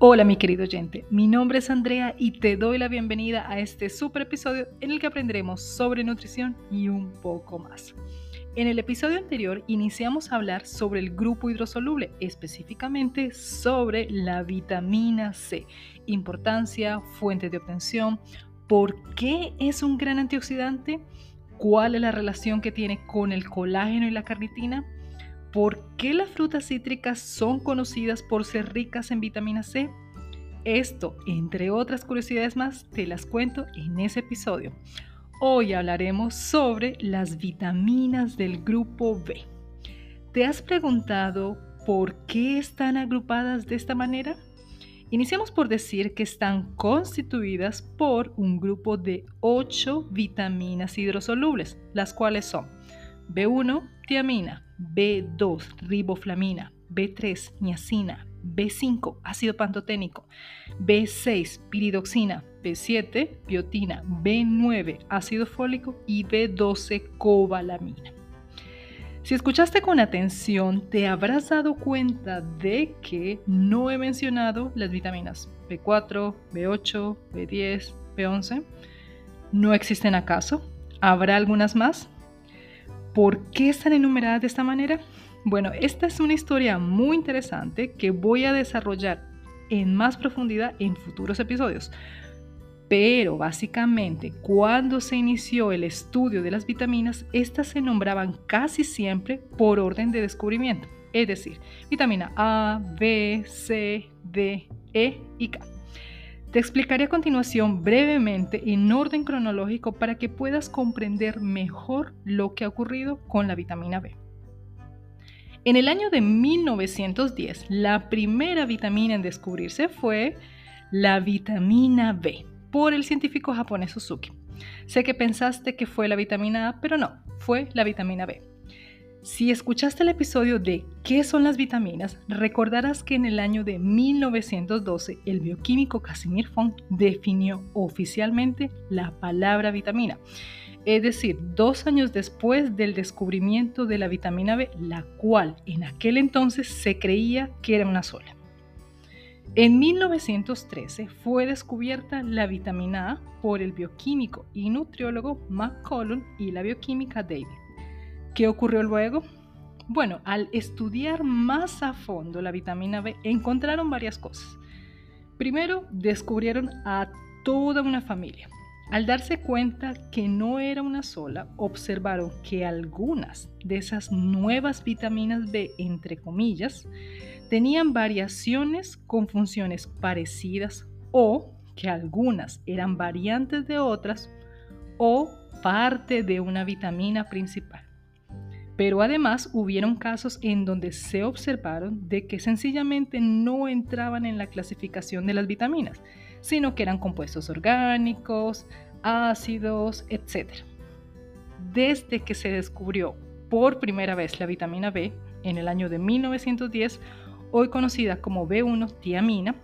Hola mi querido oyente, mi nombre es Andrea y te doy la bienvenida a este super episodio en el que aprenderemos sobre nutrición y un poco más. En el episodio anterior iniciamos a hablar sobre el grupo hidrosoluble, específicamente sobre la vitamina C, importancia, fuente de obtención, por qué es un gran antioxidante, cuál es la relación que tiene con el colágeno y la carnitina, ¿Por qué las frutas cítricas son conocidas por ser ricas en vitamina C? Esto, entre otras curiosidades más, te las cuento en ese episodio. Hoy hablaremos sobre las vitaminas del grupo B. ¿Te has preguntado por qué están agrupadas de esta manera? Iniciamos por decir que están constituidas por un grupo de 8 vitaminas hidrosolubles, las cuales son B1, tiamina, B2, riboflamina, B3, niacina, B5, ácido pantoténico, B6, piridoxina, B7, biotina, B9, ácido fólico y B12, cobalamina. Si escuchaste con atención, te habrás dado cuenta de que no he mencionado las vitaminas B4, B8, B10, B11. ¿No existen acaso? ¿Habrá algunas más? ¿Por qué están enumeradas de esta manera? Bueno, esta es una historia muy interesante que voy a desarrollar en más profundidad en futuros episodios. Pero básicamente, cuando se inició el estudio de las vitaminas, estas se nombraban casi siempre por orden de descubrimiento, es decir, vitamina A, B, C, D, E y K. Te explicaré a continuación brevemente en orden cronológico para que puedas comprender mejor lo que ha ocurrido con la vitamina B. En el año de 1910, la primera vitamina en descubrirse fue la vitamina B por el científico japonés Suzuki. Sé que pensaste que fue la vitamina A, pero no, fue la vitamina B. Si escuchaste el episodio de ¿Qué son las vitaminas? recordarás que en el año de 1912 el bioquímico Casimir Font definió oficialmente la palabra vitamina. Es decir, dos años después del descubrimiento de la vitamina B, la cual en aquel entonces se creía que era una sola. En 1913 fue descubierta la vitamina A por el bioquímico y nutriólogo McCollum y la bioquímica David. ¿Qué ocurrió luego? Bueno, al estudiar más a fondo la vitamina B, encontraron varias cosas. Primero, descubrieron a toda una familia. Al darse cuenta que no era una sola, observaron que algunas de esas nuevas vitaminas B, entre comillas, tenían variaciones con funciones parecidas o que algunas eran variantes de otras o parte de una vitamina principal. Pero además hubieron casos en donde se observaron de que sencillamente no entraban en la clasificación de las vitaminas, sino que eran compuestos orgánicos, ácidos, etc. Desde que se descubrió por primera vez la vitamina B en el año de 1910, hoy conocida como B1 tiamina,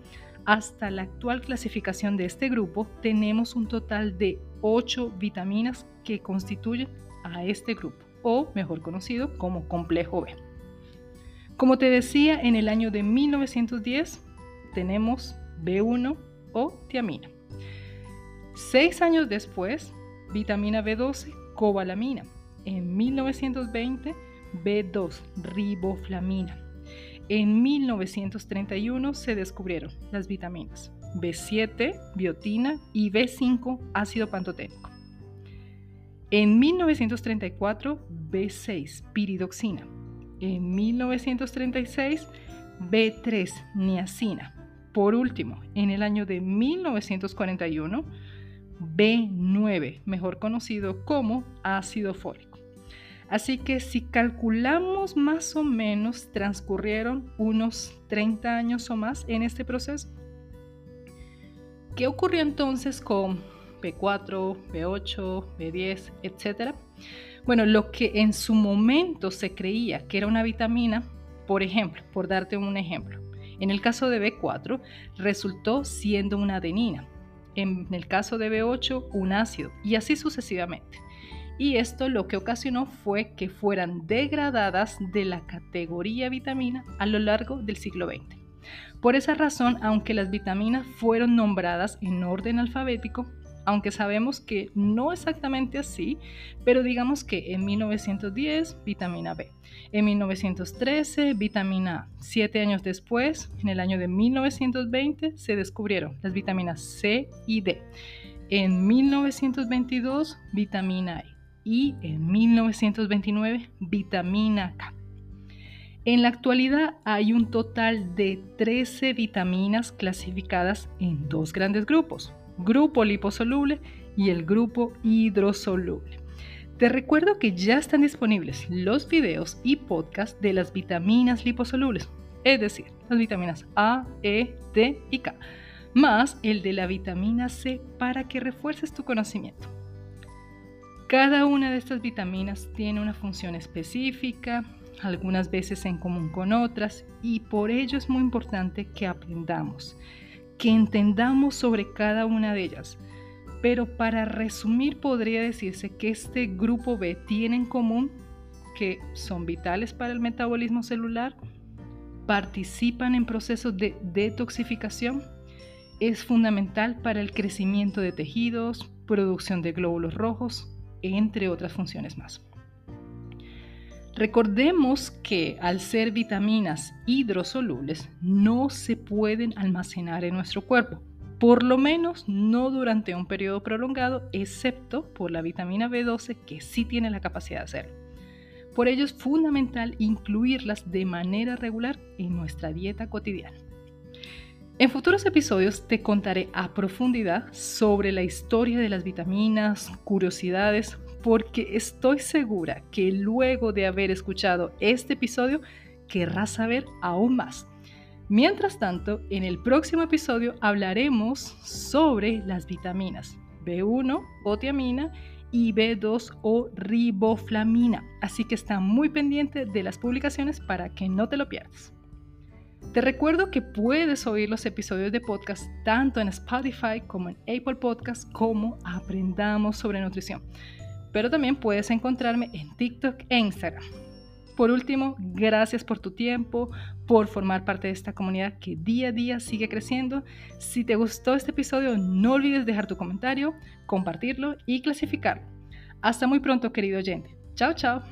hasta la actual clasificación de este grupo tenemos un total de 8 vitaminas que constituyen a este grupo o mejor conocido como complejo B. Como te decía, en el año de 1910 tenemos B1 o tiamina. Seis años después, vitamina B12, cobalamina. En 1920, B2, riboflamina. En 1931 se descubrieron las vitaminas B7, biotina y B5, ácido pantoténico. En 1934, B6, piridoxina. En 1936, B3, niacina. Por último, en el año de 1941, B9, mejor conocido como ácido fólico. Así que si calculamos más o menos, transcurrieron unos 30 años o más en este proceso. ¿Qué ocurrió entonces con B4, B8, B10, etc. Bueno, lo que en su momento se creía que era una vitamina, por ejemplo, por darte un ejemplo, en el caso de B4 resultó siendo una adenina, en el caso de B8 un ácido y así sucesivamente. Y esto lo que ocasionó fue que fueran degradadas de la categoría vitamina a lo largo del siglo XX. Por esa razón, aunque las vitaminas fueron nombradas en orden alfabético, aunque sabemos que no exactamente así, pero digamos que en 1910 vitamina B, en 1913 vitamina A, siete años después, en el año de 1920, se descubrieron las vitaminas C y D, en 1922 vitamina E y en 1929 vitamina K. En la actualidad hay un total de 13 vitaminas clasificadas en dos grandes grupos, grupo liposoluble y el grupo hidrosoluble. Te recuerdo que ya están disponibles los videos y podcasts de las vitaminas liposolubles, es decir, las vitaminas A, E, D y K, más el de la vitamina C para que refuerces tu conocimiento. Cada una de estas vitaminas tiene una función específica, algunas veces en común con otras, y por ello es muy importante que aprendamos que entendamos sobre cada una de ellas. Pero para resumir podría decirse que este grupo B tiene en común que son vitales para el metabolismo celular, participan en procesos de detoxificación, es fundamental para el crecimiento de tejidos, producción de glóbulos rojos, entre otras funciones más. Recordemos que al ser vitaminas hidrosolubles no se pueden almacenar en nuestro cuerpo, por lo menos no durante un periodo prolongado, excepto por la vitamina B12 que sí tiene la capacidad de hacerlo. Por ello es fundamental incluirlas de manera regular en nuestra dieta cotidiana. En futuros episodios te contaré a profundidad sobre la historia de las vitaminas, curiosidades, porque estoy segura que luego de haber escuchado este episodio querrás saber aún más. Mientras tanto, en el próximo episodio hablaremos sobre las vitaminas B1 o tiamina y B2 o riboflamina, así que está muy pendiente de las publicaciones para que no te lo pierdas. Te recuerdo que puedes oír los episodios de podcast tanto en Spotify como en Apple Podcast como Aprendamos sobre Nutrición pero también puedes encontrarme en TikTok e Instagram. Por último, gracias por tu tiempo, por formar parte de esta comunidad que día a día sigue creciendo. Si te gustó este episodio, no olvides dejar tu comentario, compartirlo y clasificarlo. Hasta muy pronto, querido oyente. Chao, chao.